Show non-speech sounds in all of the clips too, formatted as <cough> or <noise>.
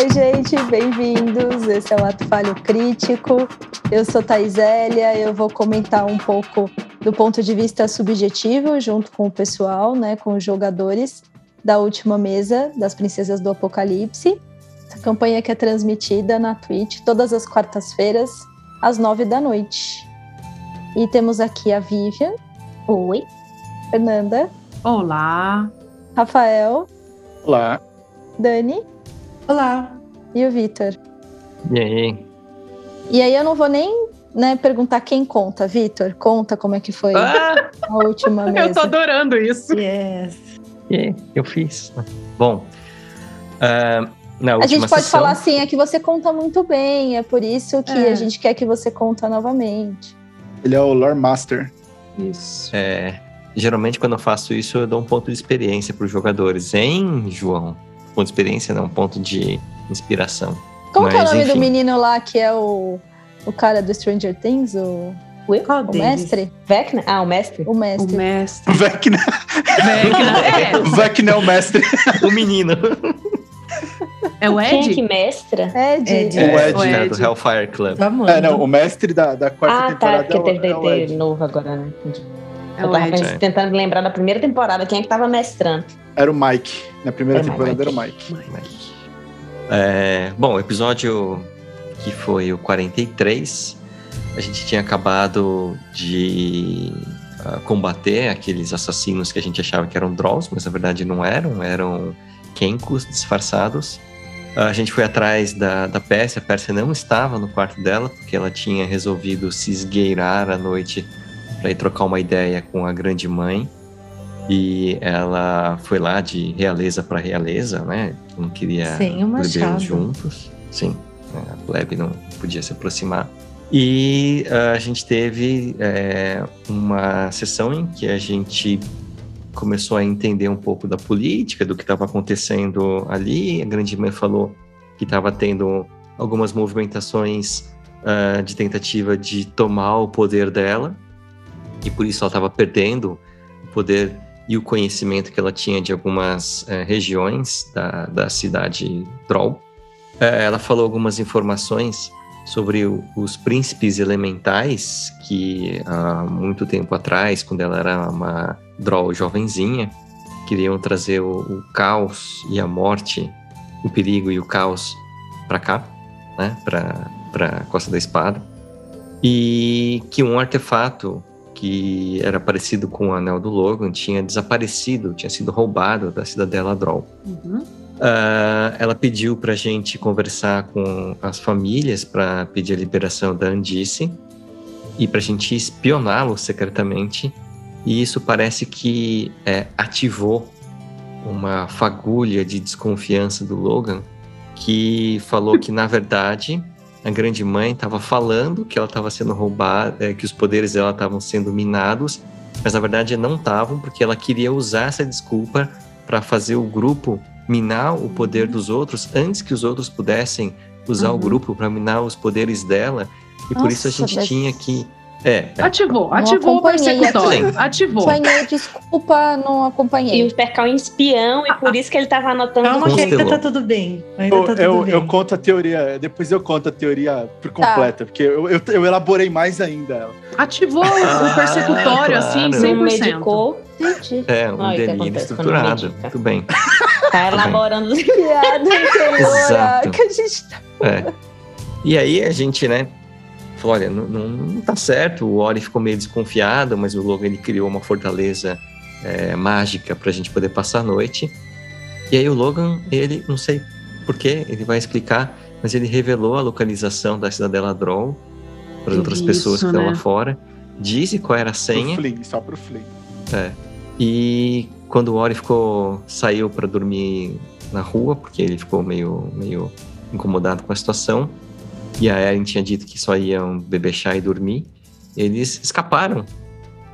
Oi, gente, bem-vindos. Esse é o Ato Falho Crítico. Eu sou Thaisélia, eu vou comentar um pouco do ponto de vista subjetivo, junto com o pessoal, né, com os jogadores da última mesa das Princesas do Apocalipse. Essa campanha que é transmitida na Twitch todas as quartas-feiras, às nove da noite. E temos aqui a Vivian. Oi. Fernanda. Olá. Rafael. Olá. Dani. Olá. E o Vitor. E aí? E aí eu não vou nem né, perguntar quem conta. Vitor, conta como é que foi ah! a última mesa. <laughs> Eu tô adorando isso. Yes. E eu fiz. Bom, uh, na última A gente pode sessão... falar assim, é que você conta muito bem, é por isso que é. a gente quer que você conta novamente. Ele é o Lore Master. Isso. É, geralmente quando eu faço isso, eu dou um ponto de experiência para os jogadores, hein, João? Ponto de experiência não, ponto de inspiração. Como Mas, que é o nome enfim. do menino lá que é o, o cara do Stranger Things? O, Qual o deles? mestre? Vecna? Ah, o mestre. O mestre. O mestre. Vecna. Vecna. <laughs> É, Vecna é o mestre. O menino. é o Quem é Ed? que mestra? Ed. Ed. O Ed. O É, Ed. do Hellfire Club. Vamos. É, não, o mestre da, da quarta Ah, tá. temporada Porque é o, teve é o Ed. novo agora, né? Entendi. É Eu tava Ed. tentando lembrar da primeira temporada. Quem é que tava mestrando? Era o Mike. Na primeira o temporada Mike. era o Mike. Mas- É, bom, o episódio que foi o 43, a gente tinha acabado de ah, combater aqueles assassinos que a gente achava que eram Drolls, mas na verdade não eram, eram Kenkos disfarçados. Ah, A gente foi atrás da, da Pérsia, a Pérsia não estava no quarto dela, porque ela tinha resolvido se esgueirar à noite para ir trocar uma ideia com a grande mãe. E ela foi lá de realeza para realeza, né? Não queria Sem plebeus juntos. Sim, né, a plebe não podia se aproximar. E ah, a gente teve é, uma sessão em que a gente começou a entender um pouco da política, do que estava acontecendo ali. A grande mãe falou que estava tendo algumas movimentações ah, de tentativa de tomar o poder dela, e por isso ela estava perdendo o poder e o conhecimento que ela tinha de algumas eh, regiões da, da cidade Troll. Eh, ela falou algumas informações sobre o- os príncipes elementais que há muito tempo atrás, quando ela era uma Droll jovenzinha, queriam trazer o, o caos e a morte, o perigo e o caos para cá, né, para para Costa da Espada, e que um artefato que era parecido com o anel do Logan tinha desaparecido, tinha sido roubado da cidadela Droll. Uhum. Ah, ela pediu para a gente conversar com as famílias para pedir a liberação da Andice e para a gente espioná-lo secretamente. E isso parece que é, ativou uma fagulha de desconfiança do Logan, que falou que, na verdade, a grande mãe estava falando que ela estava sendo roubada, é, que os poderes dela estavam sendo minados, mas na verdade não estavam, porque ela queria usar essa desculpa para fazer o grupo minar o poder dos outros antes que os outros pudessem usar o Uhum. grupo para minar os poderes dela. E por isso a Nossa, gente tinha que. É, Ativou, ativou o persecutório. aqui. Ativou. Sonhei, desculpa, não E acompanhei. o Percal é um espião, e por isso que ele tava anotando Calma tudo. que ainda tá tudo bem. Ainda Eu, tá tudo eu, bem. eu conto a teoria, depois eu conto a teoria por Tá. completa, porque eu, eu, eu elaborei mais ainda ela. Ativou Ah, o persecutório, claro. assim, Não 100%. medicou, Entendi. é um delírio estruturado. Muito bem. tá elaborando. Piada interior Exato. que a gente tá. É. E aí a gente, né, falou, olha, não, não, não tá certo, o Ori ficou meio desconfiado, mas o Logan ele criou uma fortaleza é, mágica pra gente poder passar a noite. E aí o Logan, ele, não sei porquê, ele vai explicar, mas ele revelou a localização da cidadela Droll para as outras Isso, pessoas que estão né? lá fora, disse qual era a Pro senha, Flynn, só pro Flynn. e quando o Ori ficou, saiu para dormir na rua, porque ele ficou meio, meio incomodado com a situação, e a Eren tinha dito que só iam beber chá e dormir, eles escaparam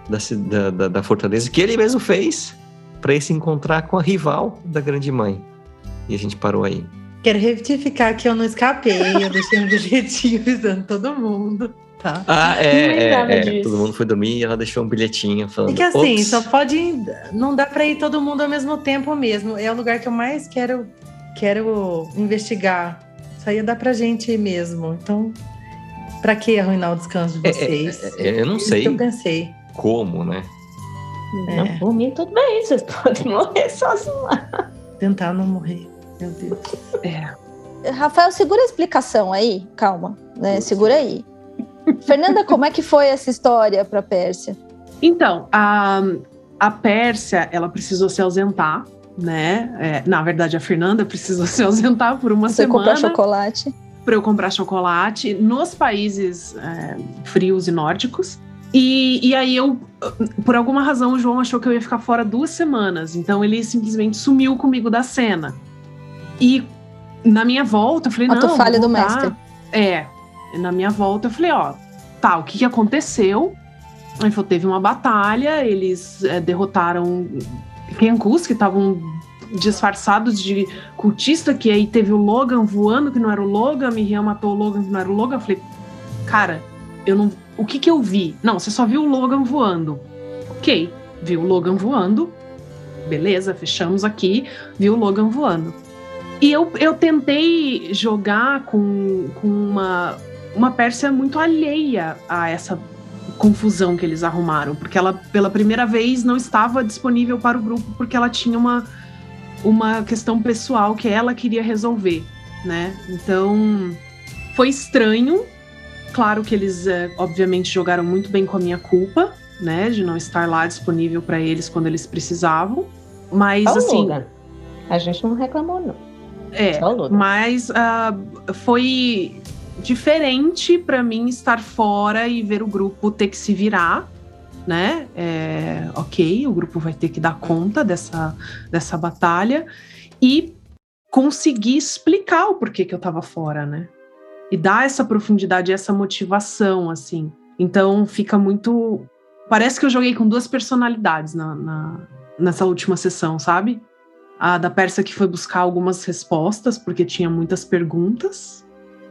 da, da, da, da fortaleza, que ele mesmo fez, para ir se encontrar com a rival da grande mãe. E a gente parou aí. Quero retificar que eu não escapei, eu deixei um <laughs> bilhetinho avisando todo mundo, tá? Ah, é, é, é. Todo mundo foi dormir e ela deixou um bilhetinho falando. É que assim, "Ops." só pode. Não dá pra ir todo mundo ao mesmo tempo mesmo. É o lugar que eu mais quero quero investigar. Isso aí dar pra gente mesmo. Então, pra que arruinar o descanso de É, é, vocês? é, é, eu não Isso sei que eu pensei. como, né? É. Não, por mim, tudo bem. Vocês <laughs> podem morrer sozinhos lá. Tentar não morrer. Meu Deus. É. Rafael, segura a explicação aí, calma, né? Segura aí. Fernanda, como é que foi essa história para Pérsia? Então, a, a Pérsia, ela precisou se ausentar, né? É, na verdade, a Fernanda precisou <laughs> se ausentar por uma Você semana comprar chocolate? para eu comprar chocolate nos países é, frios e nórdicos. E, e aí eu, por alguma razão, o João achou que eu ia ficar fora duas semanas. Então ele simplesmente sumiu comigo da cena. E na minha volta, eu falei, Ato não. falha vou do mestre. É. Na minha volta, eu falei, ó, tá, o que, que aconteceu? Aí falou, teve uma batalha, eles é, derrotaram Kenkus, que estavam disfarçados de cultista, que aí teve o Logan voando, que não era o Logan, Miriam matou o Logan, que não era o Logan. Eu falei, cara, eu não. O que que eu vi? Não, você só viu o Logan voando. Ok, viu o Logan voando. Beleza, fechamos aqui, viu o Logan voando. E eu, eu tentei jogar com, com uma, uma Pérsia muito alheia a essa confusão que eles arrumaram, porque ela, pela primeira vez, não estava disponível para o grupo, porque ela tinha uma, uma questão pessoal que ela queria resolver, né? Então, foi estranho. Claro que eles, é, obviamente, jogaram muito bem com a minha culpa, né? De não estar lá disponível para eles quando eles precisavam. Mas, Só assim. Logan. A gente não reclamou, não. É, Logan. mas ah, foi diferente para mim estar fora e ver o grupo ter que se virar, né? É, ok, o grupo vai ter que dar conta dessa, dessa batalha e conseguir explicar o porquê que eu tava fora, né? E dar essa profundidade, essa motivação, assim. Então fica muito. Parece que eu joguei com duas personalidades na, na- nessa última sessão, sabe? A da Pérsia que foi buscar algumas respostas, porque tinha muitas perguntas.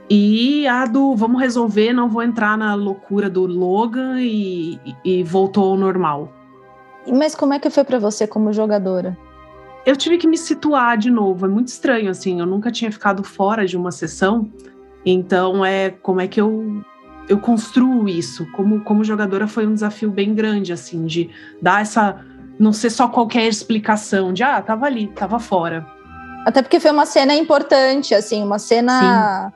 E a do vamos resolver, não vou entrar na loucura do Logan e, e voltou ao normal. Mas como é que foi para você como jogadora? Eu tive que me situar de novo, é muito estranho, assim, eu nunca tinha ficado fora de uma sessão, então é como é que eu, eu construo isso. Como, como jogadora foi um desafio bem grande, assim, de dar essa. Não ser só qualquer explicação de, ah, tava ali, tava fora. Até porque foi uma cena importante, assim, uma cena,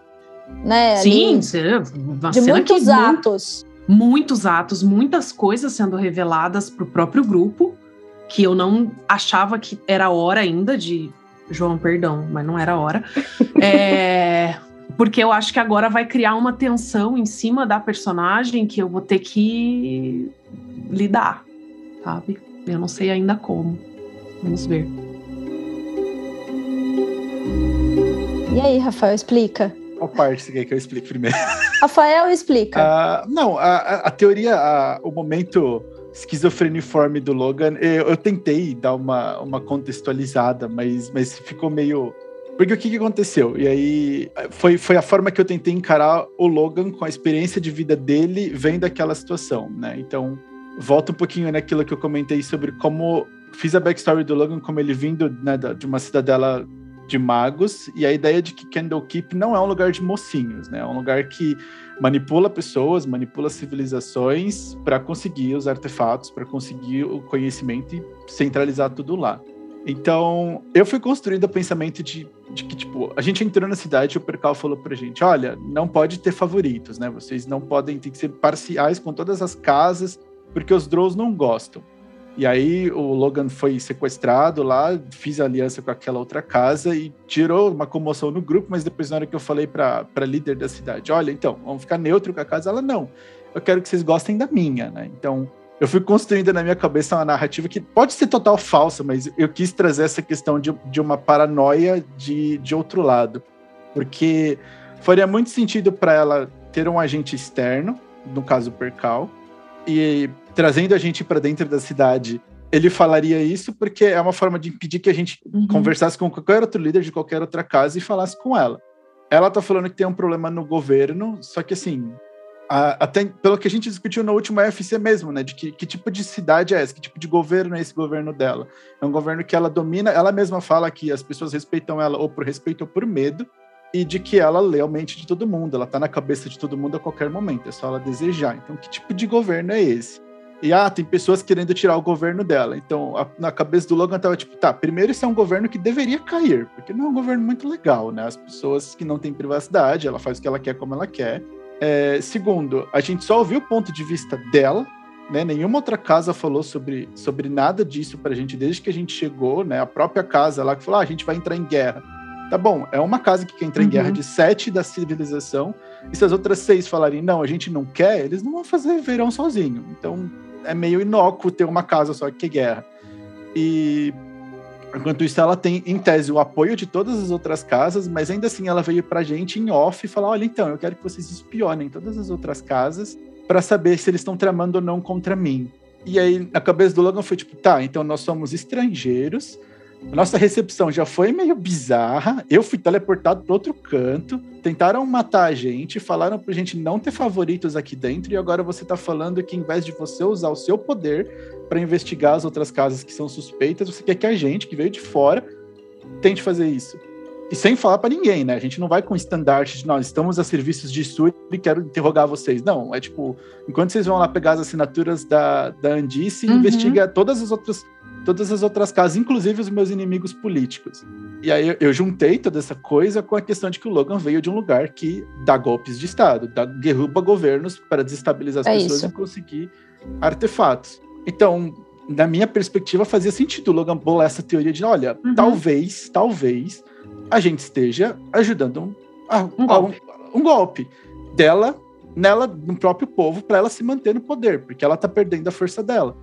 né, Sim, ali, cê- de cena que muitos mu- atos. muitos atos, muitas coisas sendo reveladas para o próprio grupo, que eu não achava que era hora ainda de. João, perdão, mas não era hora. <laughs> É, porque eu acho que agora vai criar uma tensão em cima da personagem que eu vou ter que lidar, sabe? Eu não sei ainda como. Vamos ver. E aí, Rafael, explica. Qual parte você quer que eu explique primeiro? <laughs> Rafael, explica. Ah, não, a, a- teoria, a- o momento esquizofreniforme do Logan, eu, eu tentei dar uma, uma contextualizada, mas, mas ficou meio. Porque o que, que aconteceu? E aí foi, foi a forma que eu tentei encarar o Logan com a experiência de vida dele vendo aquela situação, né? Então, volta um pouquinho naquilo que eu comentei sobre como fiz a backstory do Logan, como ele vindo né, de uma cidadela de magos, e a ideia de que Candlekeep não é um lugar de mocinhos, né? É um lugar que manipula pessoas, manipula civilizações para conseguir os artefatos, para conseguir o conhecimento e centralizar tudo lá. Então, eu fui construindo o pensamento de, de que, tipo, a gente entrou na cidade e o Percal falou pra gente: olha, não pode ter favoritos, né? Vocês não podem, tem que ser parciais com todas as casas, porque os Drows não gostam. E aí o Logan foi sequestrado lá, fiz aliança com aquela outra casa e tirou uma comoção no grupo, mas depois na hora que eu falei pra líder da cidade, olha, então, vamos ficar neutro com a casa, ela, não, eu quero que vocês gostem da minha, né? Então, eu fui construindo na minha cabeça uma narrativa que pode ser total falsa, mas eu quis trazer essa questão de, de uma paranoia de, de outro lado. Porque faria muito sentido para ela ter um agente externo, no caso Percal, e trazendo a gente para dentro da cidade, ele falaria isso porque é uma forma de impedir que a gente Uhum. conversasse com qualquer outro líder de qualquer outra casa e falasse com ela. Ela tá falando que tem um problema no governo, só que assim, a- até pelo que a gente discutiu no último UFC mesmo, né? De que, que tipo de cidade é essa, que tipo de governo é esse governo dela. É um governo que ela domina, ela mesma fala que as pessoas respeitam ela ou por respeito ou por medo, e de que ela lê a mente de todo mundo, ela tá na cabeça de todo mundo a qualquer momento, é só ela desejar. Então, que tipo de governo é esse? E ah, tem pessoas querendo tirar o governo dela. Então, a- na cabeça do Logan tava tipo, tá, primeiro esse é um governo que deveria cair, porque não é um governo muito legal, né? As pessoas que não têm privacidade, ela faz o que ela quer como ela quer. É, segundo, a gente só ouviu o ponto de vista dela, né? Nenhuma outra casa falou sobre, sobre nada disso pra gente desde que a gente chegou, né? A própria casa lá que falou, ah, a gente vai entrar em guerra. Tá bom, é uma casa que quer entrar em Uhum. guerra de sete da civilização, e se as outras seis falarem, não, a gente não quer, eles não vão fazer verão sozinho. Então, é meio inócuo ter uma casa só que é guerra. E enquanto isso, ela tem, em tese, o apoio de todas as outras casas, mas ainda assim ela veio pra gente em off e falar: olha, então, eu quero que vocês espionem todas as outras casas para saber se eles estão tramando ou não contra mim. E aí, a cabeça do Logan foi tipo: tá, então nós somos estrangeiros. A nossa recepção já foi meio bizarra. Eu fui teleportado para outro canto. Tentaram matar a gente, falaram pra gente não ter favoritos aqui dentro. E agora você tá falando que, em vez de você usar o seu poder para investigar as outras casas que são suspeitas, você quer que a gente, que veio de fora, tente fazer isso. E sem falar para ninguém, né? A gente não vai com estandarte de nós estamos a serviços de Suri e quero interrogar vocês. Não, é tipo, enquanto vocês vão lá pegar as assinaturas da, da Andice, Uhum. investiga todas as outras todas as outras casas, inclusive os meus inimigos políticos. E aí eu, juntei toda essa coisa com a questão de que o Logan veio de um lugar que dá golpes de Estado, dá, derruba governos para desestabilizar as É pessoas isso. e conseguir artefatos. Então, na minha perspectiva, fazia sentido o Logan bolar essa teoria de, olha, Uhum. talvez, talvez a gente esteja ajudando um, a- Um a golpe. um, um golpe dela, nela, no próprio povo, para ela se manter no poder, porque ela tá perdendo a força dela.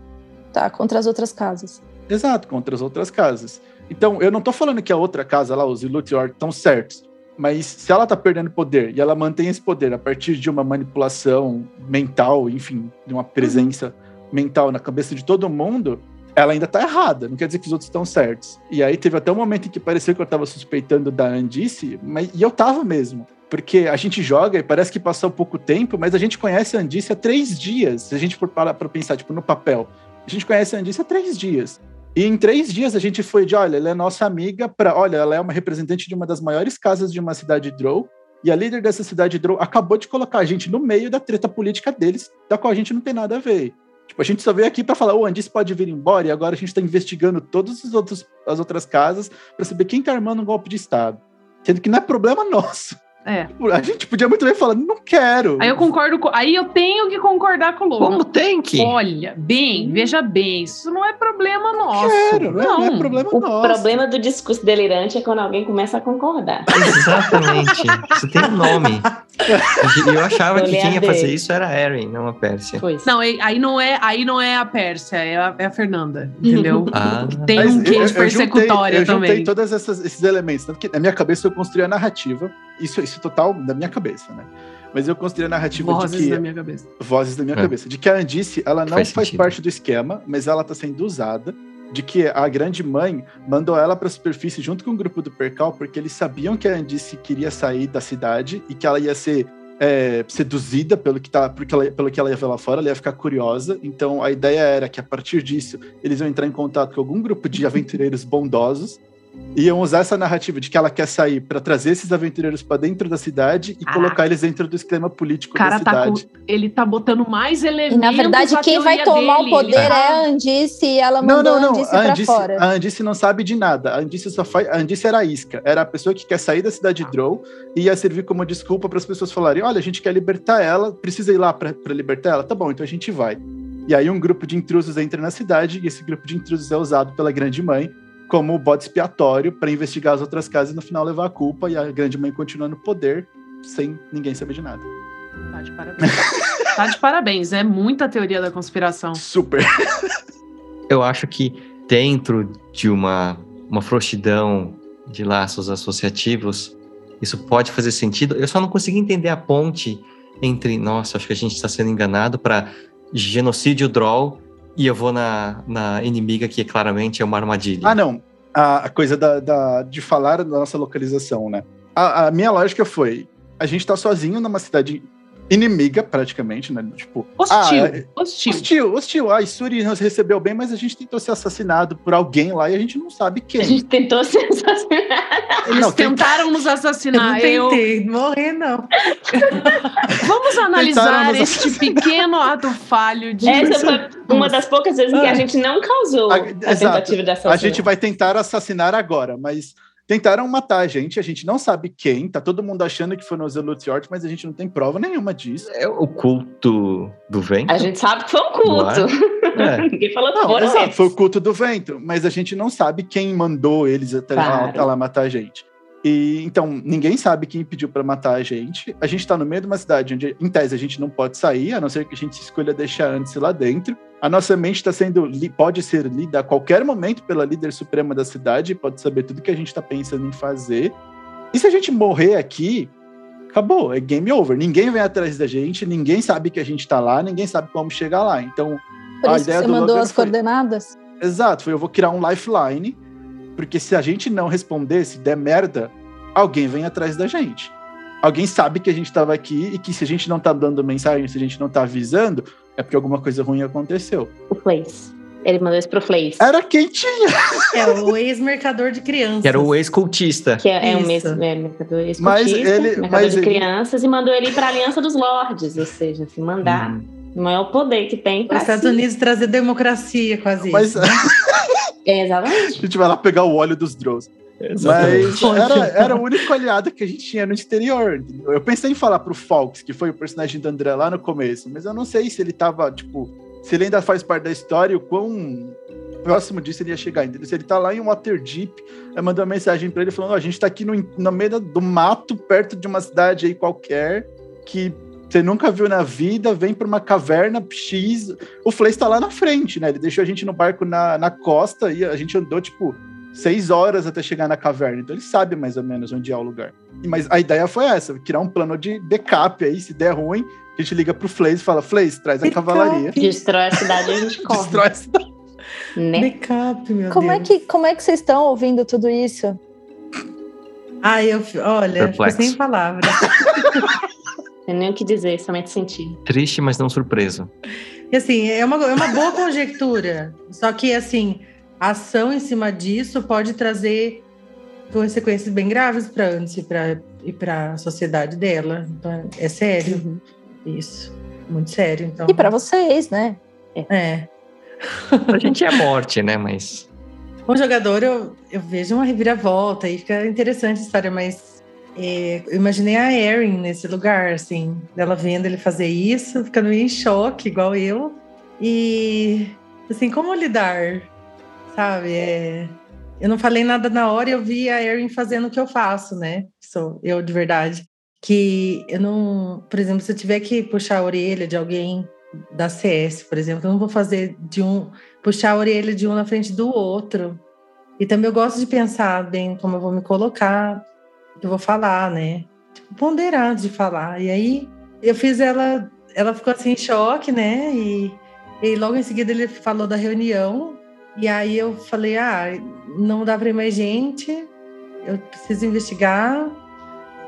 Tá, contra as outras casas. Exato, contra as outras casas. Então, eu não tô falando que a outra casa lá, os Illutrior, estão certos. Mas se ela tá perdendo poder e ela mantém esse poder a partir de uma manipulação mental, enfim, de uma presença mental na cabeça de todo mundo, ela ainda tá errada. Não quer dizer que os outros estão certos. E aí teve até um momento em que pareceu que eu tava suspeitando da Andice, mas e eu tava mesmo. Porque a gente joga e parece que passou pouco tempo, mas a gente conhece a Andice há três dias. Se a gente for parar pra pensar, tipo, no papel. A gente conhece a Andice há três dias. E em três dias a gente foi de, olha, ela é nossa amiga, para, olha, ela é uma representante de uma das maiores casas de uma cidade Drow, e a líder dessa cidade Drow acabou de colocar a gente no meio da treta política deles, da qual a gente não tem nada a ver. Tipo, a gente só veio aqui para falar, o Andice pode vir embora, e agora a gente tá investigando todas as, outras casas para saber quem tá armando um golpe de Estado. Sendo que não é problema <laughs> nosso. É. A gente podia muito bem falar, não quero. Aí eu concordo com. Aí eu tenho que concordar com o Logan. Como tem que? Olha, bem, veja bem, isso não é problema nosso. quero, não, é- não é problema O nosso. problema do discurso delirante é quando alguém começa a concordar. Exatamente. Isso tem um nome. E eu achava que quem ia fazer isso era a Erin, não a Pérsia. Pois. Não, aí não é, aí não é a Pérsia, é a, é a Fernanda, entendeu? <laughs> Ah, Tem Mas um quê de persecutória eu juntei, também. Eu juntei todos essas- esses elementos. Tanto que na minha cabeça eu construí a narrativa. Isso, isso total da minha cabeça, né? Mas eu construí a narrativa Vozes de que. da minha cabeça. Vozes da minha É. cabeça. De que a Andice, ela não Faz faz parte do esquema, mas ela tá sendo usada. De que a grande mãe mandou ela pra superfície junto com o grupo do Percal, porque eles sabiam que a Andice queria sair da cidade e que ela ia ser é, seduzida pelo que, tá, porque ela, pelo que ela ia ver lá fora, ela ia ficar curiosa. Então a ideia era que a partir disso eles iam entrar em contato com algum grupo de aventureiros bondosos iam usar essa narrativa de que ela quer sair para trazer esses aventureiros para dentro da cidade e Ah. colocar eles dentro do esquema político cara da tá cidade. com, ele tá botando mais elementos E na verdade, quem vai tomar dele. o poder Ele é tá- a Andice e ela Não, mandou não, não. a Andice A Andice, fora. a Andice não sabe de nada. A Andice só faz. A Andice era a isca. Era a pessoa que quer sair da cidade de Drow e ia servir como desculpa para as pessoas falarem: olha, a gente quer libertar ela, precisa ir lá para libertar ela? Tá bom, então a gente vai. E aí um grupo de intrusos entra na cidade e esse grupo de intrusos é usado pela grande mãe como bode expiatório para investigar as outras casas e no final levar a culpa e a grande mãe continua no poder sem ninguém saber de nada. Tá de parabéns. tá de parabéns. É muita teoria da conspiração. Super. <laughs> eu acho que dentro de uma, uma frouxidão de laços associativos, isso pode fazer sentido. Eu só não consegui entender a ponte entre, nossa, acho que a gente está sendo enganado para genocídio draw e eu vou na, na inimiga que claramente é uma armadilha. Ah, não. A, a coisa da, da- de falar da nossa localização, né? A, a minha lógica foi: a gente tá sozinho numa cidade inimiga, praticamente, né? Tipo, Hostil, ah, hostil. hostil, hostil. A Isuri nos recebeu bem, mas a gente tentou ser assassinado por alguém lá e a gente não sabe A quem. gente tentou ser assassinar. Eles Não, tem- tentaram nos Eu não assassinar. Eu, tentei morrer, não. <laughs> Vamos analisar este pequeno ato falho de. Essa foi uma das poucas vezes em que a Ah. gente não causou A- a, exato. tentativa de assassinato. A gente vai tentar assassinar agora, mas tentaram matar a gente, a gente não sabe quem, tá todo mundo achando que foi no Zelutiort, mas a gente não tem prova nenhuma disso. É o culto do vento? A gente sabe que foi um culto. <laughs> É. Ninguém falou que Não, foram exato, foi o culto do vento, mas a gente não sabe quem mandou eles até lá, Claro. até lá matar a gente. E então, ninguém sabe quem pediu pra matar a gente. A gente tá no meio de uma cidade onde, em tese, a gente não pode sair, a não ser que a gente escolha deixar antes lá dentro. A nossa mente está sendo, pode ser lida a qualquer momento pela líder suprema da cidade, pode saber tudo que a gente tá pensando em fazer. E se a gente morrer aqui, acabou, é game over. Ninguém vem atrás da gente, ninguém sabe que a gente tá lá, ninguém sabe como chegar lá. Então, Por A ideia você do mandou Logan as foi- coordenadas? Exato, foi eu vou criar um lifeline, porque se a gente não responder, se der merda, alguém vem atrás da gente. Alguém sabe que a gente estava aqui e que se a gente não tá dando mensagem, se a gente não tá avisando, é porque alguma coisa ruim aconteceu. O Flace. Ele mandou isso pro Flace. Era quem tinha. É o ex-mercador de crianças. Que era o ex-cultista. Que é, é um mesmo é, mercador escutista, Mas ele- mercador mas de ele- crianças, e mandou ele para a Aliança dos Lordes, ou seja, se mandar, Hum. Não é o poder que tem Os para Estados si. Unidos trazer democracia, quase Mas isso. <laughs> a? É, exatamente. gente vai lá pegar o óleo dos Drows. Exatamente. Mas era, era o único aliado que a gente tinha no exterior. Eu pensei em falar pro Fox, que foi o personagem do André lá no começo, mas eu não sei se ele tava, tipo, se ele ainda faz parte da história e o quão próximo disso ele ia chegar. Entendeu? Se ele tá lá em Waterdeep, eu mandei uma mensagem pra ele falando: "Ó, a gente tá aqui no, no meio do mato, perto de uma cidade aí qualquer, que você nunca viu na vida, vem pra uma caverna X. O Flace tá lá na frente, né? Ele deixou a gente no barco na, na costa e a gente andou, tipo, seis horas até chegar na caverna. Então ele sabe mais ou menos onde é o lugar. E- Mas a ideia foi essa: criar um plano de backup aí, se der ruim, a gente liga pro Flace e fala: Flace, traz a cavalaria. Destrói a cidade e a gente <laughs> corre. Destrói a cidade. Né? Backup, meu Como é, Deus. que, como é que vocês estão ouvindo tudo isso? Ah, eu, olha, Perplexo. sem palavras. <laughs> Não tem nem o que dizer, somente sentir. Triste, mas não surpreso. E assim, é uma, é uma boa <laughs> conjectura. Só que, assim, a ação em cima disso pode trazer consequências bem graves para antes e para a sociedade dela. Então, é sério Uhum. isso. Muito sério. Então, E para vocês, né? É. <laughs> A gente é morte, né? Mas Como jogador, eu, eu vejo uma reviravolta e fica interessante a história, mas é, eu imaginei a Erin nesse lugar, assim, dela vendo ele fazer isso, ficando em choque, igual eu. E, assim, como lidar? Sabe? É, eu não falei nada na hora e eu vi a Erin fazendo o que eu faço, né? Sou eu de verdade. Que eu não. Por exemplo, se eu tiver que puxar a orelha de alguém da CS, por exemplo, eu não vou fazer de um puxar a orelha de um na frente do outro. E também eu gosto de pensar bem como eu vou me colocar, eu vou falar, né? Tipo, ponderar de falar. E aí eu fiz ela, ela ficou assim em choque, né? E, e logo em seguida ele falou da reunião. E aí eu falei: ah, não dá para ir mais gente, eu preciso investigar.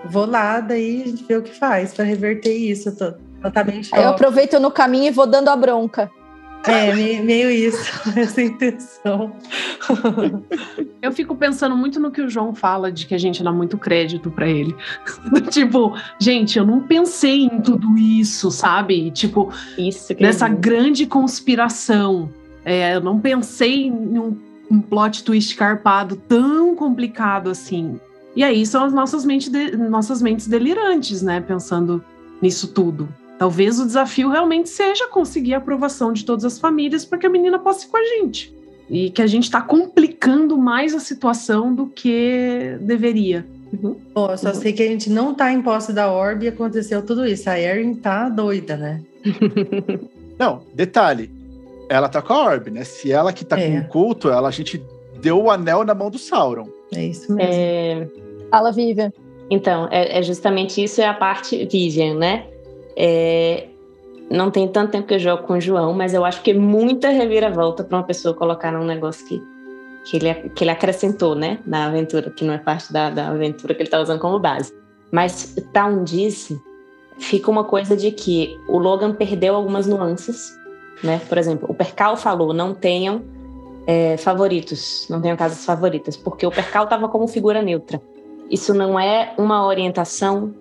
Vou lá, daí a gente vê o que faz para reverter isso. Eu tô, ela tá meio em choque. Aí eu aproveito no caminho e vou dando a bronca. É, meio, meio isso, <laughs> essa intenção. <laughs> Eu fico pensando muito no que o João fala de que a gente dá muito crédito pra ele. <laughs> tipo, gente, eu não pensei em tudo isso, sabe? Tipo, Isso que nessa eu- grande conspiração. É, eu não pensei em um, um plot twist carpado tão complicado assim. E aí são as nossas, mente de- nossas mentes delirantes, né? Pensando nisso tudo. Talvez o desafio realmente seja conseguir a aprovação de todas as famílias para que a menina possa ir com a gente. E que a gente está complicando mais a situação do que deveria. Bom, eu só sei que a gente não tá em posse da Orb e aconteceu tudo isso. A Erin tá doida, né? <laughs> Não, detalhe. Ela tá com a Orb, né? Se ela que tá É. com o culto, ela, a gente deu o anel na mão do Sauron. É isso mesmo. É, Fala, Vivian. Então, é, é justamente isso, é a parte Vivian, né? É, não tem tanto tempo que eu jogo com o João, mas eu acho que é muita reviravolta para uma pessoa colocar num negócio que, que, ele, que ele acrescentou, né? Na aventura, que não é parte da, da aventura que ele está usando como base. Mas Town disse, fica uma coisa de que o Logan perdeu algumas nuances, né? Por exemplo, o Percal falou: não tenham é, favoritos, não tenham casas favoritas, porque o Percal estava como figura neutra. Isso não é uma orientação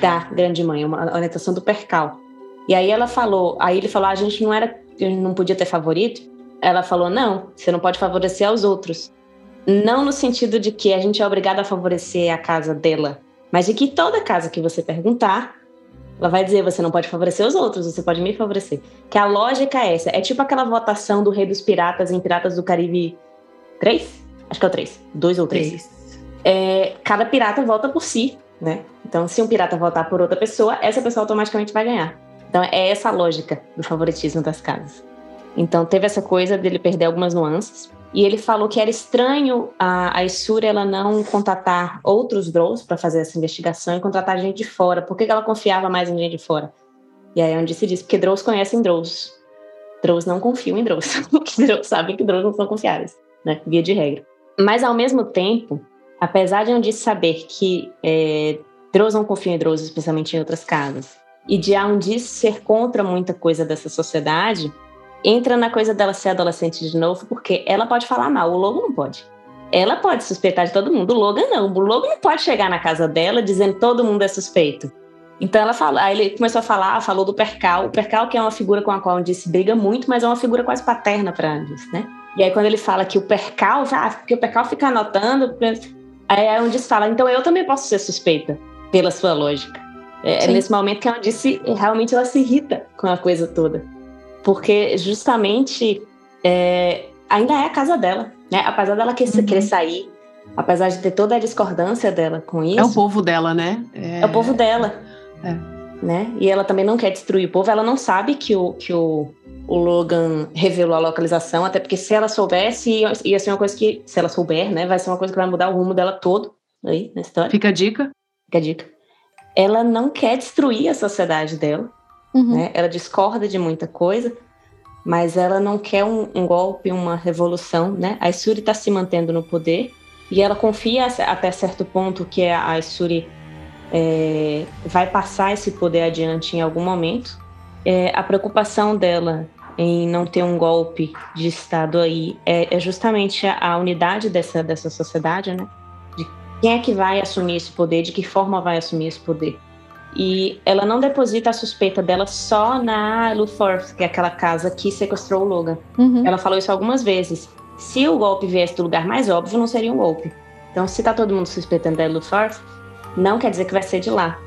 da grande mãe, uma orientação do Percal. E aí ela falou, aí ele falou: ah, a gente não era, não podia ter favorito. Ela falou: não, você não pode favorecer aos outros. Não no sentido de que a gente é obrigado a favorecer a casa dela, mas de que toda casa que você perguntar, ela vai dizer: você não pode favorecer os outros, você pode me favorecer. Que a lógica é essa. É tipo aquela votação do Rei dos Piratas em Piratas do Caribe 3? Acho que é o 3. 2 ou 3. É, cada pirata vota por si, né? Então, se um pirata votar por outra pessoa, essa pessoa automaticamente vai ganhar. Então, é essa a lógica do favoritismo das casas. Então, teve essa coisa dele perder algumas nuances. E ele falou que era estranho a, a Isura ela não contatar outros Drows para fazer essa investigação e contratar gente de fora. Por que ela confiava mais em gente de fora? E aí é onde se diz, porque Drows conhecem Drows. Drows não confiam em Drows. <laughs> Drows sabem que Drows não são confiáveis, né? Via de regra. Mas ao mesmo tempo, apesar de Andice saber que é, Drows não confiam em Drows, especialmente em outras casas, e de Andice ser contra muita coisa dessa sociedade, entra na coisa dela ser adolescente de novo, porque ela pode falar mal, o Logan não pode. Ela pode suspeitar de todo mundo, o Logan não. O Logan não pode chegar na casa dela dizendo todo mundo é suspeito. Então ela fala, aí ele começou a falar, falou do Percal. O Percal que é uma figura com a qual a Andice briga muito, mas é uma figura quase paterna para Andice, né? E aí quando ele fala que o Percal, ah, porque o Percal fica anotando, aí a Andice fala, então eu também posso ser suspeita, pela sua lógica. É, é nesse momento que a Andice realmente ela se irrita com a coisa toda porque justamente é, ainda é a casa dela, né? Apesar dela querer, uhum. querer sair, apesar de ter toda a discordância dela com isso. É o povo dela, né? É, é o povo dela. É. Né? E ela também não quer destruir o povo, ela não sabe que o, que o, o Logan revelou a localização, até porque se ela soubesse, ia, ser uma coisa que, se ela souber, né, vai ser uma coisa que vai mudar o rumo dela todo aí na história. Fica a dica. Fica a dica. Ela não quer destruir a sociedade dela. Uhum. Né? Ela discorda de muita coisa, mas ela não quer um, um golpe, uma revolução. Né? A Isuri está se mantendo no poder e ela confia até certo ponto que a Isuri é, vai passar esse poder adiante em algum momento. É, a preocupação dela em não ter um golpe de Estado aí é, é justamente a, a, unidade dessa, dessa sociedade, né? De quem é que vai assumir esse poder, de que forma vai assumir esse poder. E ela não deposita a suspeita dela só na Luthor, que é aquela casa que sequestrou o Logan. Uhum. Ela falou isso algumas vezes. Se o golpe viesse do lugar mais óbvio, não seria um golpe. Então, se tá todo mundo suspeitando da Luthor, não quer dizer que vai ser de lá,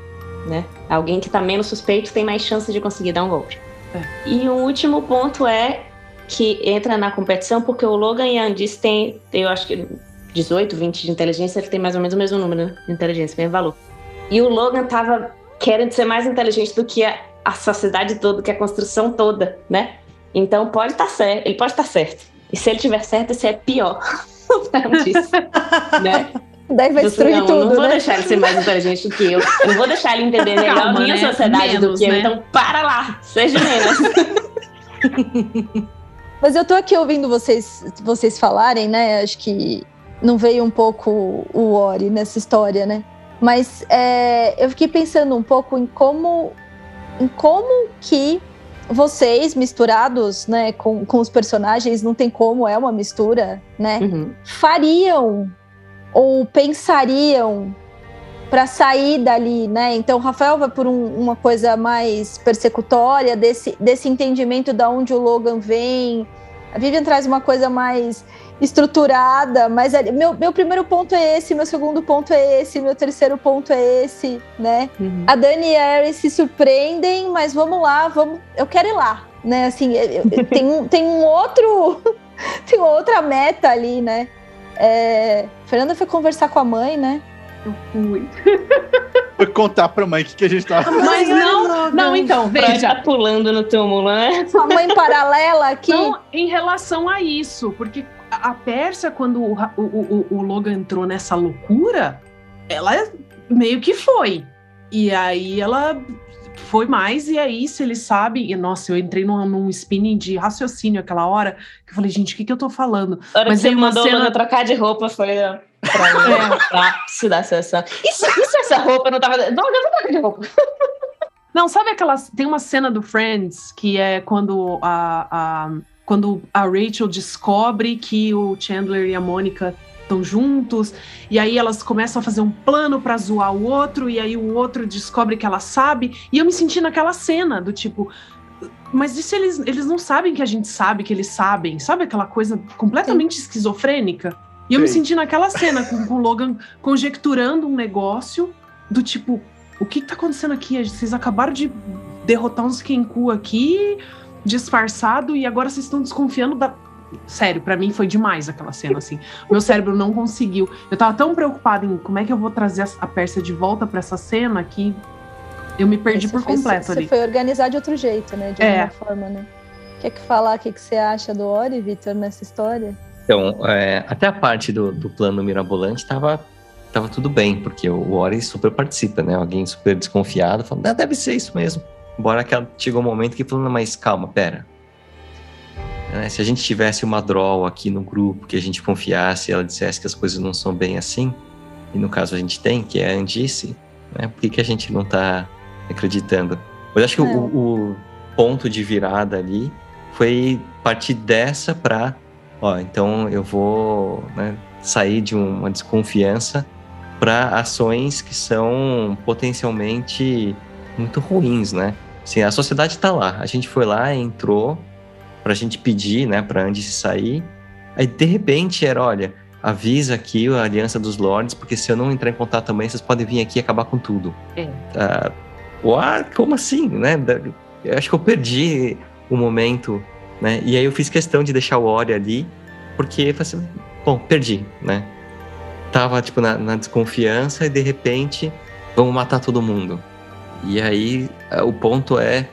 né? Alguém que tá menos suspeito tem mais chance de conseguir dar um golpe. É. E o último ponto é que entra na competição porque o Logan e a Andis têm, eu acho que 18, 20 de inteligência, ele tem mais ou menos o mesmo número né, de inteligência, mesmo valor. E o Logan tava querem ser mais inteligente do que a, a sociedade toda, do que a construção toda, né? Então pode estar tá certo, ele pode estar tá certo. E se ele tiver certo, isso é pior. <laughs> né? <laughs> Daí vai destruir não, tudo, não vou né? deixar ele ser mais inteligente do que eu. Eu não vou deixar ele entender <laughs> melhor Calma, a minha né? sociedade menos, do que né? eu. Então para lá, seja menos. <laughs> Mas eu tô aqui ouvindo vocês, vocês falarem, né? Acho que não veio um pouco o Ori nessa história, né? Mas é, eu fiquei pensando um pouco em como, em como que vocês misturados, né, com, com os personagens, não tem como, é uma mistura, né? Uhum. Fariam ou pensariam para sair dali, né? Então, Rafael vai por um, uma coisa mais persecutória desse, desse entendimento da onde o Logan vem. A Vivian traz uma coisa mais estruturada, mas meu, meu primeiro ponto é esse, meu segundo ponto é esse, meu terceiro ponto é esse, né? Uhum. A Dani e a Harry se surpreendem, mas vamos lá, vamos, eu quero ir lá, né? Assim, tem, um, tem um outro, <laughs> tem outra meta ali, né? É, Fernanda foi conversar com a mãe, né? Eu fui. Foi contar pra mãe o que, que a gente tava fazendo. Mas não, não, então, veja. Tá pulando no túmulo, né? A mãe paralela aqui. Não, em relação a isso, porque a Pérsia, quando o, o, o, o Logan entrou nessa loucura, ela meio que foi. E aí ela foi mais, e aí, se eles sabem. E, nossa, eu entrei num, num spinning de raciocínio aquela hora, que eu falei, gente, o que, que eu tô falando? A hora Mas que você mandou cena... trocar de roupa foi pra mim, <laughs> é. ápice da sessão. Isso, isso essa roupa não tava. Não, eu vou trocar de roupa. <laughs> Não, sabe aquelas. Tem uma cena do Friends que é quando a, a, quando a Rachel descobre que o Chandler e a Mônica estão juntos, e aí elas começam a fazer um plano para zoar o outro, e aí o outro descobre que ela sabe. E eu me senti naquela cena do tipo. Mas e se eles, eles não sabem que a gente sabe que eles sabem? Sabe aquela coisa completamente Sim. esquizofrênica? E eu Sim. me senti naquela cena com, com o Logan conjecturando um negócio do tipo, o que, que tá acontecendo aqui? Vocês acabaram de derrotar uns Kenku aqui, disfarçado, e agora vocês estão desconfiando da. Sério, para mim foi demais aquela cena, assim. Meu cérebro não conseguiu. Eu tava tão preocupada em como é que eu vou trazer a Pérsia de volta para essa cena que eu me perdi por foi, completo ali. Você foi organizar de outro jeito, né? De é. alguma forma, né? Quer que falar o que, que você acha do Ori, Vitor, nessa história? Então, é, até a parte do, do plano mirabolante estava tava tudo bem, porque o Ori super participa, né? Alguém super desconfiado, falando, ah, deve ser isso mesmo. Embora que chegou um momento que falou, mas calma, pera. É, se a gente tivesse uma draw aqui no grupo, que a gente confiasse, ela dissesse que as coisas não são bem assim, e no caso a gente tem, que é a Andice, né? Por que, que a gente não tá acreditando? Eu acho que é. o, o ponto de virada ali foi partir dessa para, ó, então eu vou né, sair de uma desconfiança para ações que são potencialmente muito ruins, né? Assim, a sociedade está lá, a gente foi lá, entrou para a gente pedir, né, para antes de sair, aí de repente era, olha, avisa aqui a Aliança dos Lords, porque se eu não entrar em contato também, vocês podem vir aqui e acabar com tudo. É. What? Como assim, né? Eu acho que eu perdi o momento, né? E aí eu fiz questão de deixar o Ori ali, porque, assim, bom, perdi, né? tava, tipo, na, na desconfiança e de repente vamos matar todo mundo. E aí o ponto é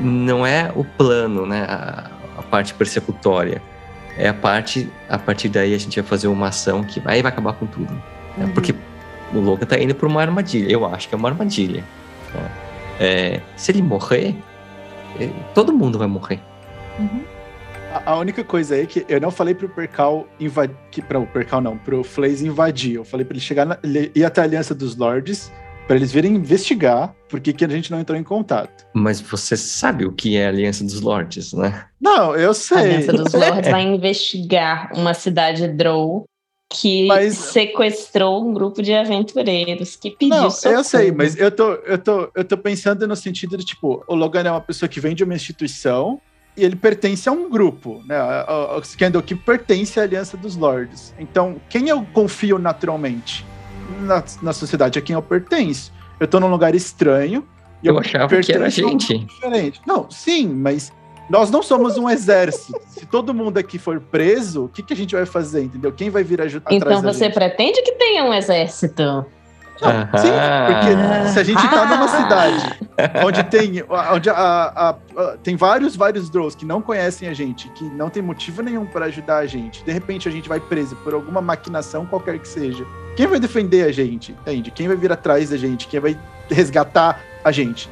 não é o plano, né, a, a, parte persecutória, é a parte a partir daí a gente vai fazer uma ação que aí vai acabar com tudo, né? uhum. porque o Logan tá indo por uma armadilha, eu acho que é uma armadilha. Né? É, se ele morrer, é, todo mundo vai morrer. Uhum. A, única coisa aí é que eu não falei pro Percal invadir. Para o Percal não, pro Flaze invadir. Eu falei para ele chegar na, ele ir até a Aliança dos Lords para eles virem investigar por que, que a gente não entrou em contato. Mas você sabe o que é a Aliança dos Lords, né? Não, eu sei. A Aliança dos <laughs> Lords vai investigar uma cidade Drow que mas... sequestrou um grupo de aventureiros que pediu não, socorro. Eu sei, mas eu tô, eu, tô, eu tô pensando no sentido de, tipo, o Logan é uma pessoa que vem de uma instituição e ele pertence a um grupo, né? O Candlekeep pertence à Aliança dos Lords. Então, quem eu confio naturalmente na, na sociedade a quem eu pertenço? Eu tô num lugar estranho. eu, eu achava que era a gente. Diferente. Não, sim, mas nós não somos um exército. Se todo mundo aqui for preso, o que, que a gente vai fazer, entendeu? Quem vai vir ajudar? Então você pretende que tenha um exército? Não, sim, porque se a gente tá numa cidade onde tem, onde a, a, a, tem vários, vários Drows que não conhecem a gente, que não tem motivo nenhum para ajudar a gente, de repente a gente vai preso por alguma maquinação qualquer que seja, quem vai defender a gente? Entende? Quem vai vir atrás da gente? Quem vai resgatar a gente?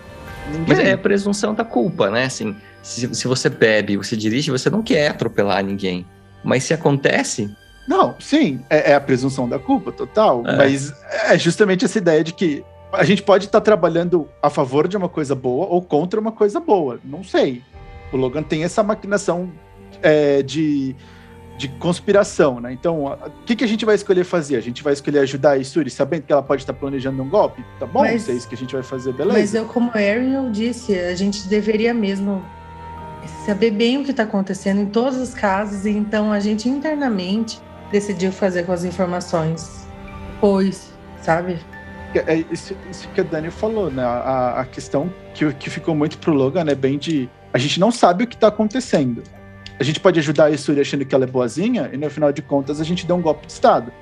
Ninguém. Mas é a presunção da culpa, né? Assim, se, se você bebe, você dirige, você não quer atropelar ninguém. Mas se acontece, não, sim, é, é a presunção da culpa total, é. mas é justamente essa ideia de que a gente pode estar tá trabalhando a favor de uma coisa boa ou contra uma coisa boa, não sei. O Logan tem essa maquinação é, de, de conspiração, né? Então, o que, que a gente vai escolher fazer? A gente vai escolher ajudar a Isuri, sabendo que ela pode estar planejando um golpe? Tá bom, mas, é isso que a gente vai fazer, beleza? Mas eu, como Aaron disse, a gente deveria mesmo saber bem o que está acontecendo em todos os casos, e então a gente internamente decidiu fazer com as informações. Pois, sabe? É, é isso, isso que a Dani falou, né? A, a questão que, que ficou muito pro Logan é bem de. A gente não sabe o que tá acontecendo. A gente pode ajudar a Isuri achando que ela é boazinha e no final de contas a gente dá um golpe de Estado.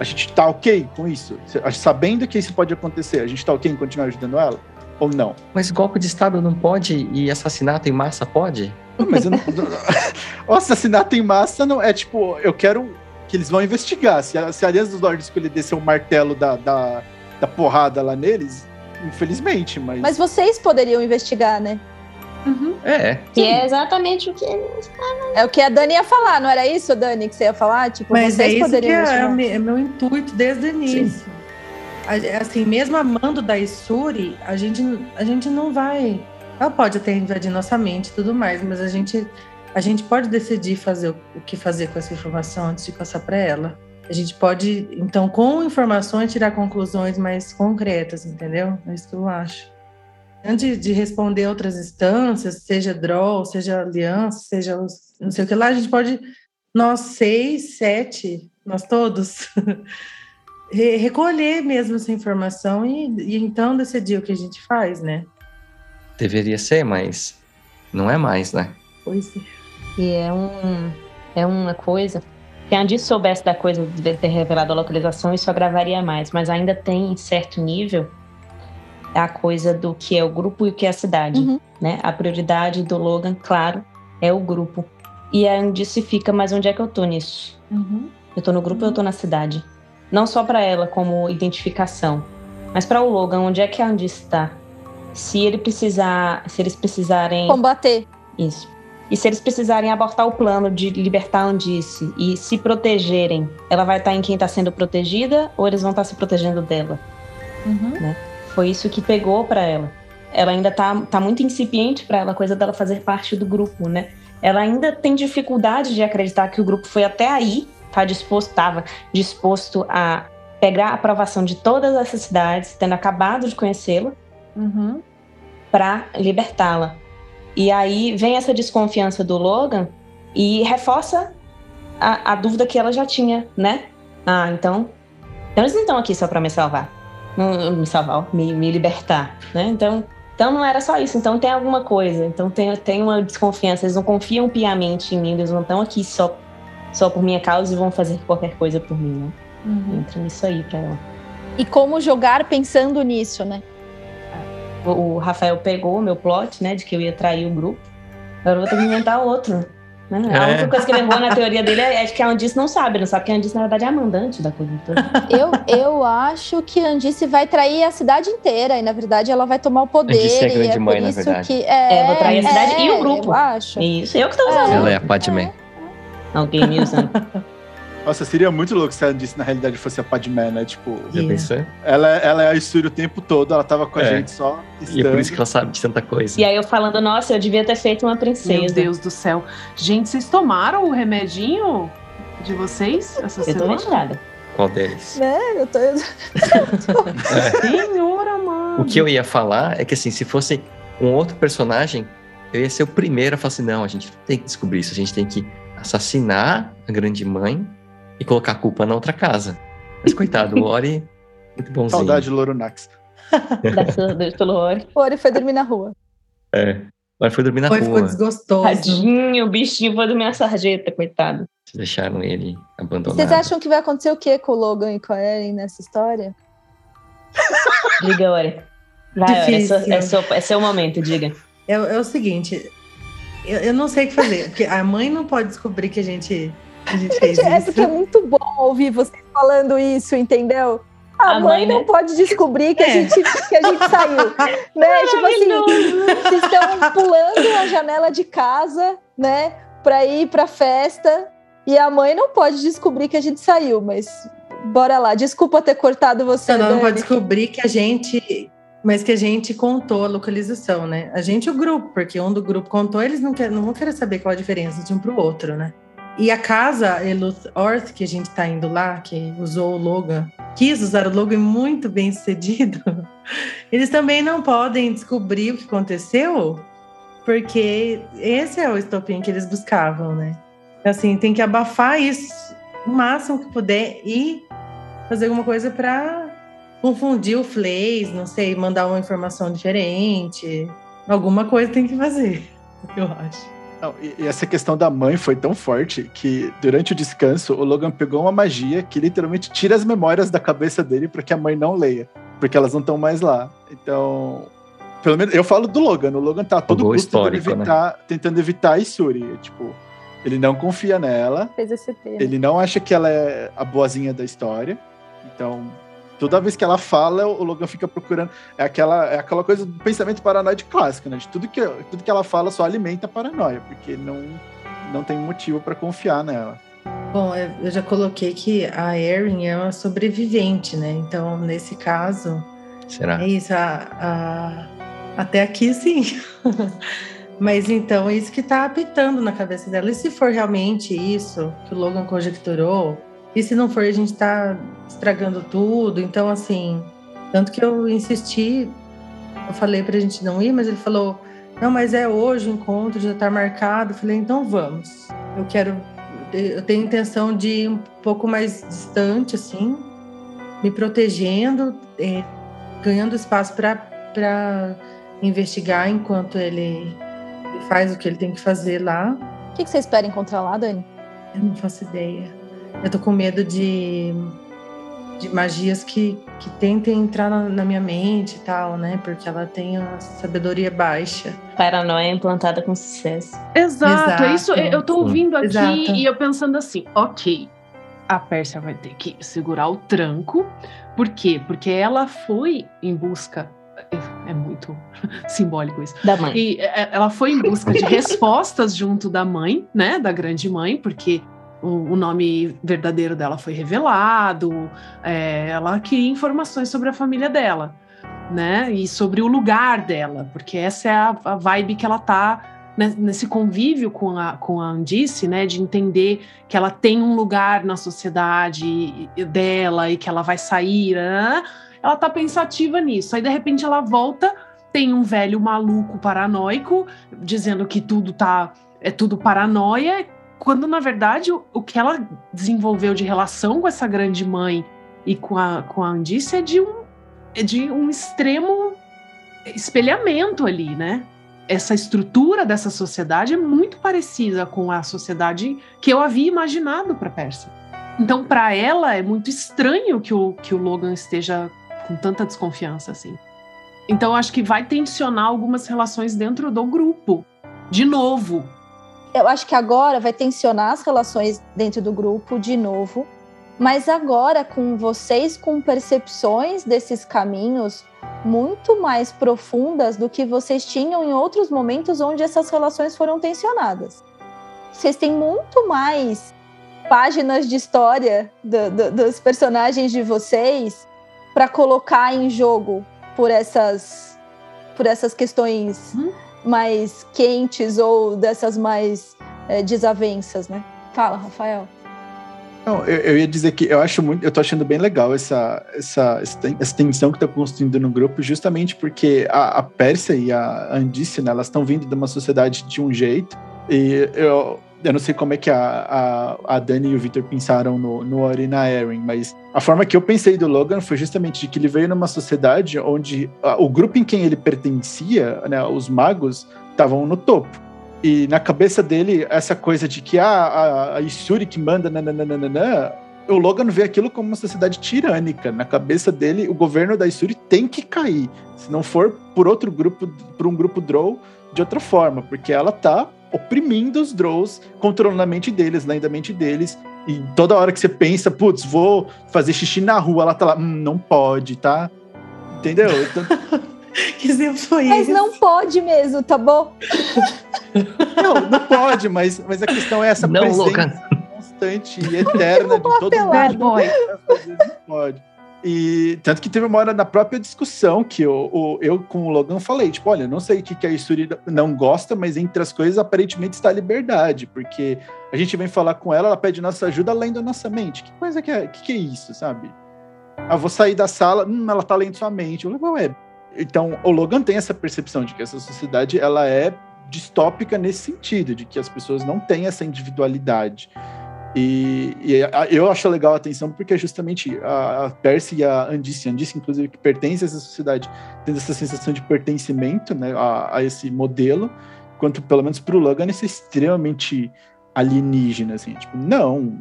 A gente tá ok com isso? Sabendo que isso pode acontecer, a gente tá ok em continuar ajudando ela? Ou não? Mas golpe de Estado não pode e assassinato em massa pode? Não, mas não, <laughs> <laughs> o assassinato em massa não é tipo, eu quero que eles vão investigar. Se a, se a Aliança dos Lords escolher descer o martelo da, da, da, porrada lá neles, infelizmente, mas. Mas vocês poderiam investigar, né? Uhum. É. Que é exatamente o que eles falam. É o que a Dani ia falar, não era isso, Dani, que você ia falar? Tipo, mas vocês é poderiam que é, é, meu intuito desde o início. Sim. assim, mesmo amando da Isuri, a gente, a gente não vai. Ela pode até invadir nossa mente e tudo mais, mas a gente, a gente pode decidir fazer o, que fazer com essa informação antes de passar para ela. A gente pode, então, com informações, tirar conclusões mais concretas, entendeu? É isso que eu acho. Antes de responder outras instâncias, seja draw, seja aliança, seja não sei o que lá, a gente pode, nós seis, sete, nós todos, <laughs> recolher mesmo essa informação e, e então decidir o que a gente faz, né? Deveria ser, mas não é mais, né? Pois é. E é, um, é uma coisa. Se a Andy soubesse da coisa de ter revelado a localização, isso agravaria mais. Mas ainda tem, em certo nível, a coisa do que é o grupo e o que é a cidade. Uhum. Né? A prioridade do Logan, claro, é o grupo. E a Andy se fica, mas onde é que eu tô nisso? Uhum. Eu tô no grupo ou eu tô na cidade? Não só para ela como identificação, mas para o Logan, onde é que a Andy está? Se ele precisar, se eles precisarem Combater. isso. E se eles precisarem abortar o plano de libertar a Andice e se protegerem, ela vai estar em quem está sendo protegida ou eles vão estar se protegendo dela? Uhum. Foi isso que pegou para ela. Ela ainda tá, tá muito incipiente para ela, a coisa dela fazer parte do grupo, né? Ela ainda tem dificuldade de acreditar que o grupo foi até aí, tá disposto, estava disposto a pegar a aprovação de todas essas cidades, tendo acabado de conhecê-la, Uhum. para libertá-la. E aí vem essa desconfiança do Logan e reforça a, a dúvida que ela já tinha, né? Ah, então, então eles não estão aqui só para me salvar, não, me salvar, me, me libertar, né? Então, então não era só isso. Então tem alguma coisa. Então tem, tem uma desconfiança. Eles não confiam piamente em mim. Eles não estão aqui só só por minha causa e vão fazer qualquer coisa por mim, né? Uhum. Entra nisso aí pra ela. E como jogar pensando nisso, né? O, Rafael pegou o meu plot, né, de que eu ia trair o grupo. Agora eu vou ter que inventar outro. Né? A É. única coisa que ele errou na teoria dele é de que a Andice não sabe, não sabe que a Andice, na verdade, é a mandante da coisa toda. Eu, eu acho que a Andice vai trair a cidade inteira e, na verdade, ela vai tomar o poder. Andice é a e grande é mãe, por na isso verdade. que. É, É, vou trair a cidade e o é, grupo. Eu acho. Isso, eu que tô usando. Ela é a Padmé. Alguém me usando. Nossa, seria muito louco se a Andice na realidade fosse a Padmé, né? Tipo, Yeah. ela, ela é a Isuri o tempo todo, ela tava com a É. gente só. E é por isso que ela sabe de tanta coisa. E aí eu falando, nossa, eu devia ter feito uma princesa. Meu Deus do céu. Gente, vocês tomaram o remedinho de vocês essa Eu tô semana? retirada. Qual deles? Né? Eu tô... <laughs> Senhora, mano. O que eu ia falar é que, assim, se fosse um outro personagem, eu ia ser o primeiro a falar assim: não, a gente tem que descobrir isso, a gente tem que assassinar a grande mãe e colocar a culpa na outra casa. Mas coitado, o Ori, muito bonzinho. Saudade do <laughs> Deus pelo Ori. O Ori foi dormir na rua. É. O Ori foi dormir na Foi, ficou rua. desgostoso. Tadinho, o bichinho foi dormir na sarjeta, coitado. Vocês deixaram ele abandonado. Vocês acham que vai acontecer o que com o Logan e com a Eren nessa história? <laughs> Diga, Ori. Vai, Ori, é, seu, é, seu, é seu momento, diga. É, é o seguinte, eu, eu não sei o que fazer, porque a mãe não pode descobrir que a gente, a gente fez Gente, é isso. porque é muito bom ouvir vocês falando isso, entendeu? A, A mãe, mãe, não né? pode descobrir que, a É. gente, que a gente saiu. Né? <laughs> Tipo assim, vocês estão pulando a janela de casa, né? Pra ir pra festa. E a mãe não pode descobrir que a gente saiu, mas bora lá. Desculpa ter cortado você. Não, ela não pode descobrir que a gente. Mas que a gente contou a localização, né? A gente e o grupo, porque um do grupo contou, eles não, quer, não vão querer saber qual a diferença de um pro outro, né? E a casa Eluth Orth, que a gente tá indo lá, que usou o Logan, quis usar o Logan muito bem sucedido, <laughs> eles também não podem descobrir o que aconteceu, porque esse é o estopim que eles buscavam, né? Assim, tem que abafar isso o máximo que puder e fazer alguma coisa para confundir o Flays, não sei, mandar uma informação diferente. Alguma coisa tem que fazer, <laughs> eu acho. Não, e, essa questão da mãe foi tão forte que durante o descanso o Logan pegou uma magia que literalmente tira as memórias da cabeça dele para que a mãe não leia, porque elas não estão mais lá. Então, pelo menos eu falo do Logan, o Logan tá a todo custo tentando né? evitar, tentando evitar a Isuri, tipo, ele não confia nela, Fez esse tema. ele não acha que ela é a boazinha da história. Então, toda vez que ela fala, o Logan fica procurando. É aquela, é aquela coisa do pensamento paranoide clássico, né? De tudo que, tudo que ela fala só alimenta a paranoia, porque não, não tem motivo para confiar nela. Bom, eu já coloquei que a Erin é uma sobrevivente, né? Então, nesse caso, Será? é isso. A, a- até aqui, sim. <laughs> Mas então, é isso que tá apitando na cabeça dela. E se for realmente isso que o Logan conjecturou? E se não for, a gente tá estragando tudo? Então, assim, tanto que eu insisti, eu falei pra gente não ir, mas ele falou: não, mas é hoje o encontro, já tá marcado. Eu falei: então vamos. Eu quero, eu tenho intenção de ir um pouco mais distante, assim, me protegendo, eh, ganhando espaço para investigar enquanto ele ele faz o que ele tem que fazer lá. O que, que você espera encontrar lá, Dani? Eu não faço ideia. Eu tô com medo de, de magias que, que tentem entrar na, na minha mente e tal, né? Porque ela tem a sabedoria baixa. Paranoia implantada com sucesso. Exato, é Exato. isso. Eu tô ouvindo aqui Exato. e eu pensando assim, ok, a Pérsia vai ter que segurar o tranco. Por quê? Porque ela foi em busca. É muito <laughs> simbólico isso. Da mãe. E é, ela foi em busca de <laughs> respostas junto da mãe, né? Da grande mãe, porque o, nome verdadeiro dela foi revelado. é, ela queria informações sobre a família dela, né? E sobre o lugar dela, porque essa é a, a vibe que ela tá nesse convívio com a, com a Andice, né? De entender que ela tem um lugar na sociedade dela e que ela vai sair. né? Ela tá pensativa nisso. Aí, de repente, ela volta tem um velho maluco paranoico dizendo que tudo tá é tudo paranoia, quando na verdade o, o que ela desenvolveu de relação com essa grande mãe e com a com a Andice é de um é de um extremo espelhamento ali, né? Essa estrutura dessa sociedade é muito parecida com a sociedade que eu havia imaginado para Pérsia. Então, para ela é muito estranho que o, que o Logan esteja com tanta desconfiança assim. Então, acho que vai tensionar algumas relações dentro do grupo. De novo. Eu acho que agora vai tensionar as relações dentro do grupo de novo, mas agora com vocês com percepções desses caminhos muito mais profundas do que vocês tinham em outros momentos onde essas relações foram tensionadas. Vocês têm muito mais páginas de história do- do- dos personagens de vocês para colocar em jogo por essas por essas questões Hum. Mais quentes ou dessas mais eh, desavenças, né? Fala, Rafael. Não, eu, eu ia dizer que eu acho muito, eu tô achando bem legal essa, essa, essa tensão que tá construindo no grupo, justamente porque a, a Pérsia e a Andice, né, elas estão vindo de uma sociedade de um jeito, e eu, eu não sei como é que a, a, a Dani e o Victor pensaram no, no Ori na Erin, mas a forma que eu pensei do Logan foi justamente de que ele veio numa sociedade onde ah, o grupo em quem ele pertencia, né, os magos, estavam no topo. E na cabeça dele, essa coisa de que ah, a, a Isuri que manda, nananana, o Logan vê aquilo como uma sociedade tirânica. Na cabeça dele, o governo da Isuri tem que cair. Se não for por outro grupo, por um grupo Drow, de outra forma, porque ela tá oprimindo os Drows, controlando a mente deles, lendo a mente deles. E toda hora que você pensa, putz, vou fazer xixi na rua, ela tá lá, hum, não pode, tá? Entendeu? Então, <laughs> Que exemplo foi Mas esse? não pode mesmo, tá bom? não, não pode, mas, mas a questão é essa Não, presença Logan. constante e eterna de todo mundo. Bad boy. Às vezes não pode. E tanto que teve uma hora na própria discussão que eu, o- eu com o Logan falei, tipo, olha, eu não sei o que, que a Isuri não gosta, mas entre as coisas aparentemente está a liberdade, porque a gente vem falar com ela, ela pede nossa ajuda lendo a nossa mente. Que coisa que é, que, que é isso, sabe? Ah, vou sair da sala, hum, ela tá lendo sua mente. Eu falei, ué. Então, o Logan tem essa percepção de que essa sociedade, ela é distópica nesse sentido, de que as pessoas não têm essa individualidade. E, e a- eu acho legal a atenção porque é justamente a, a Percy e a Andice, Andice, inclusive, que pertence a essa sociedade, tendo essa sensação de pertencimento né, a, a esse modelo, quanto pelo menos para o Logan isso é extremamente alienígena, assim, tipo, não,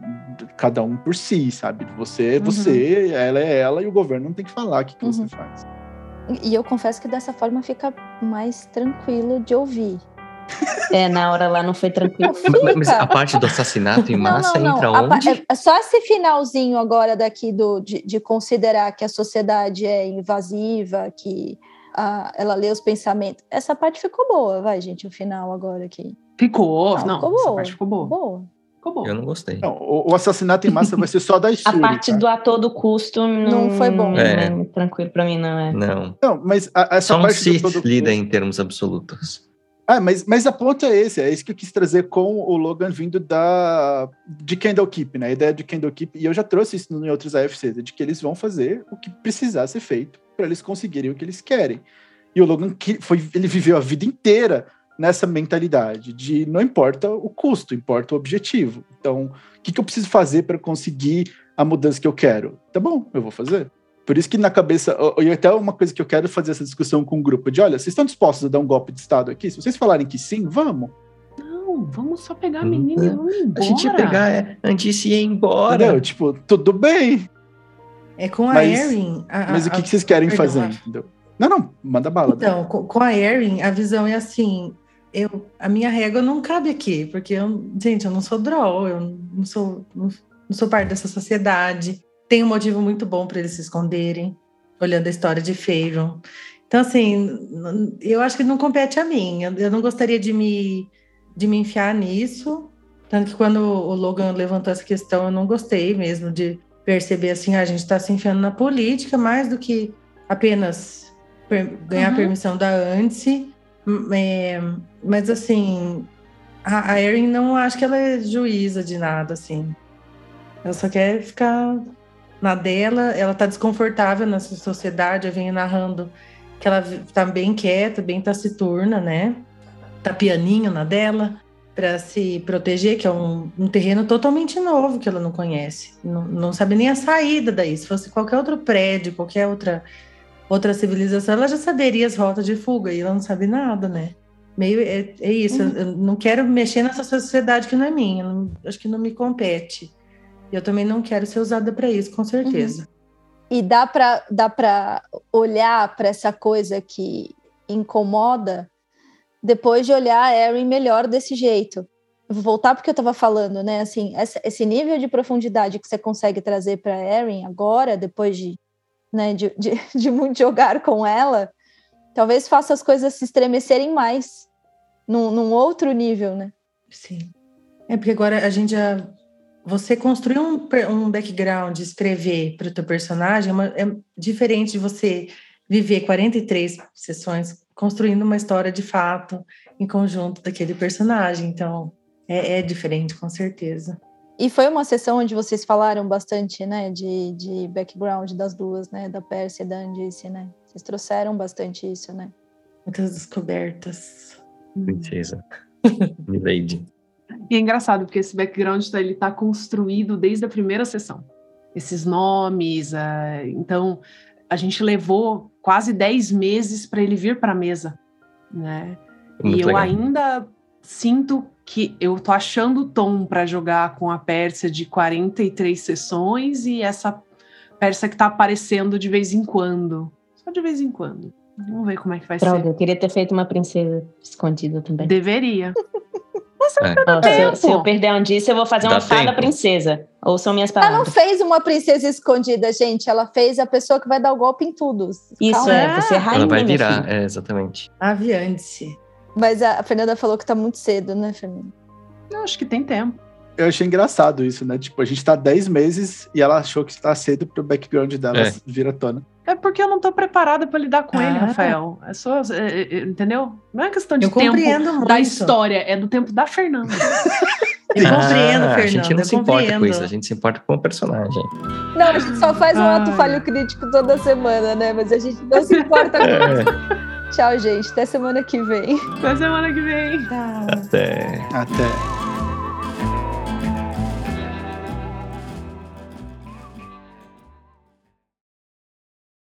cada um por si, sabe? Você é Uhum. você, ela é ela, e o governo não tem que falar o que, que Uhum. você faz. E eu confesso que dessa forma fica mais tranquilo de ouvir. É, na hora lá não foi tranquilo. Mas, mas a parte do assassinato em massa entra A pa- onde? é- é só esse finalzinho agora daqui do, de, de considerar que a sociedade é invasiva, que ah, ela lê os pensamentos. Essa parte ficou boa, vai, gente, o final agora aqui. Ficou, Não, não, ficou essa boa. parte ficou boa. Boa. ficou bom. Eu não gostei. Não, o, o assassinato em massa vai ser só da <laughs> A Isuri, parte tá? do ator do custo não, Não foi bom. Não É. é tranquilo pra mim, não é. Não. Não, mas a, essa Só um parte do Sith todo lida em termos absolutos. Ah, mas, mas a ponto é esse, é isso que eu quis trazer com o Logan vindo da de Candlekeep, né? A ideia de Candlekeep, e eu já trouxe isso em outros AFCs, é de que eles vão fazer o que precisar ser feito para eles conseguirem o que eles querem. E o Logan foi, ele viveu a vida inteira nessa mentalidade de não importa o custo, importa o objetivo. Então, o que, que eu preciso fazer para conseguir a mudança que eu quero? Tá bom, eu vou fazer. Por isso que na cabeça, e até uma coisa que eu quero fazer essa discussão com o grupo de, olha, vocês estão dispostos a dar um golpe de Estado aqui? Se vocês falarem que sim, vamos. Não, vamos só pegar a Hum, menina e vamos embora. A gente ia pegar antes de ir embora. Entendeu? Tipo, tudo bem, É com a Mas- Erin. a- mas a- o que, que vocês querem perdão, fazer, entendeu? Não, não, manda bala. Então, com, com a Erin, a visão é assim: eu, a minha régua não cabe aqui, porque eu, gente, eu não sou draw, eu não sou, não, não sou parte dessa sociedade. Tem um motivo muito bom para eles se esconderem, olhando a história de Faven. Então, assim, eu acho que não compete a mim. Eu, eu não gostaria de me, de me enfiar nisso. Tanto que quando o Logan levantou essa questão, eu não gostei mesmo de perceber assim, "Ah, a gente está se enfiando na política mais do que apenas per- ganhar Uhum. permissão da Anse. É, mas assim, a, a Erin não acho que ela é juíza de nada, assim. Ela só quer ficar na dela, ela tá desconfortável nessa sociedade, eu venho narrando que ela tá bem quieta, bem taciturna, né? Tá pianinho na dela para se proteger, que é um, um terreno totalmente novo que ela não conhece. Não, não sabe nem a saída daí. Se fosse qualquer outro prédio, qualquer outra outra civilização, ela já saberia as rotas de fuga e ela não sabe nada, né? Meio é, é isso. Eu, eu não quero mexer nessa sociedade que não é minha. não- acho que não me compete. E eu também não quero ser usada para isso, com certeza. E dá para dá para olhar para essa coisa que incomoda depois de olhar a Erin melhor desse jeito. Vou voltar porque eu estava falando, né? Assim, esse nível de profundidade que você consegue trazer para Erin agora, depois de, né, de, de, <laughs> de muito jogar com ela, talvez faça as coisas se estremecerem mais num, num outro nível, né? Sim. É porque agora a gente já. Você construir um, um background, escrever para o teu personagem é, uma- é diferente de você viver 43 sessões construindo uma história de fato em conjunto daquele personagem. Então, é, é diferente, com certeza. E foi uma sessão onde vocês falaram bastante, né, de, de background das duas, né, da Pérsia e da Andice, né? Vocês trouxeram bastante isso, né? Muitas descobertas. Princesa. Milady. <laughs> E é engraçado, porque esse background tá, ele tá construído desde a primeira sessão. Esses nomes, ah, então a gente levou quase 10 meses para ele vir para a mesa, né? Muito e eu legal. ainda sinto que eu tô achando o tom para jogar com a Pérsia de 43 sessões e essa Pérsia que tá aparecendo de vez em quando. Só de vez em quando. Vamos ver como é que vai Droga, ser. eu queria ter feito uma princesa escondida também. Deveria. Ó, se, eu, se eu tempo. perder um disso, eu vou fazer Dá uma fada tempo. princesa. Ouçam minhas Ela não palavras. fez uma princesa escondida, gente. Ela fez a pessoa que vai dar o golpe em tudo. Isso Calma. é, você é rainha, Ela vai meu virar, filho. é, exatamente. Aviante-se. Mas a Fernanda falou que tá muito cedo, né, Fernanda? Eu acho que tem tempo. Eu achei engraçado isso, né? Tipo, a gente tá 10 meses e ela achou que está cedo pro background dela É. vir à tona. É porque eu não tô preparada para lidar com ele, Ah, tá. Rafael. É só, é, é, entendeu? Não é questão de Eu tempo compreendo muito. da história, é do tempo da Fernanda. <laughs> Eu compreendo, Ah, Fernanda. A gente não se importa com compreendo. isso, a gente se importa com o personagem. Não, a gente só faz um Ai. ato falho crítico toda semana, né? Mas a gente não se importa com <laughs> É, Tchau, gente. Até semana que vem. Até semana que vem. Tá. até. Até.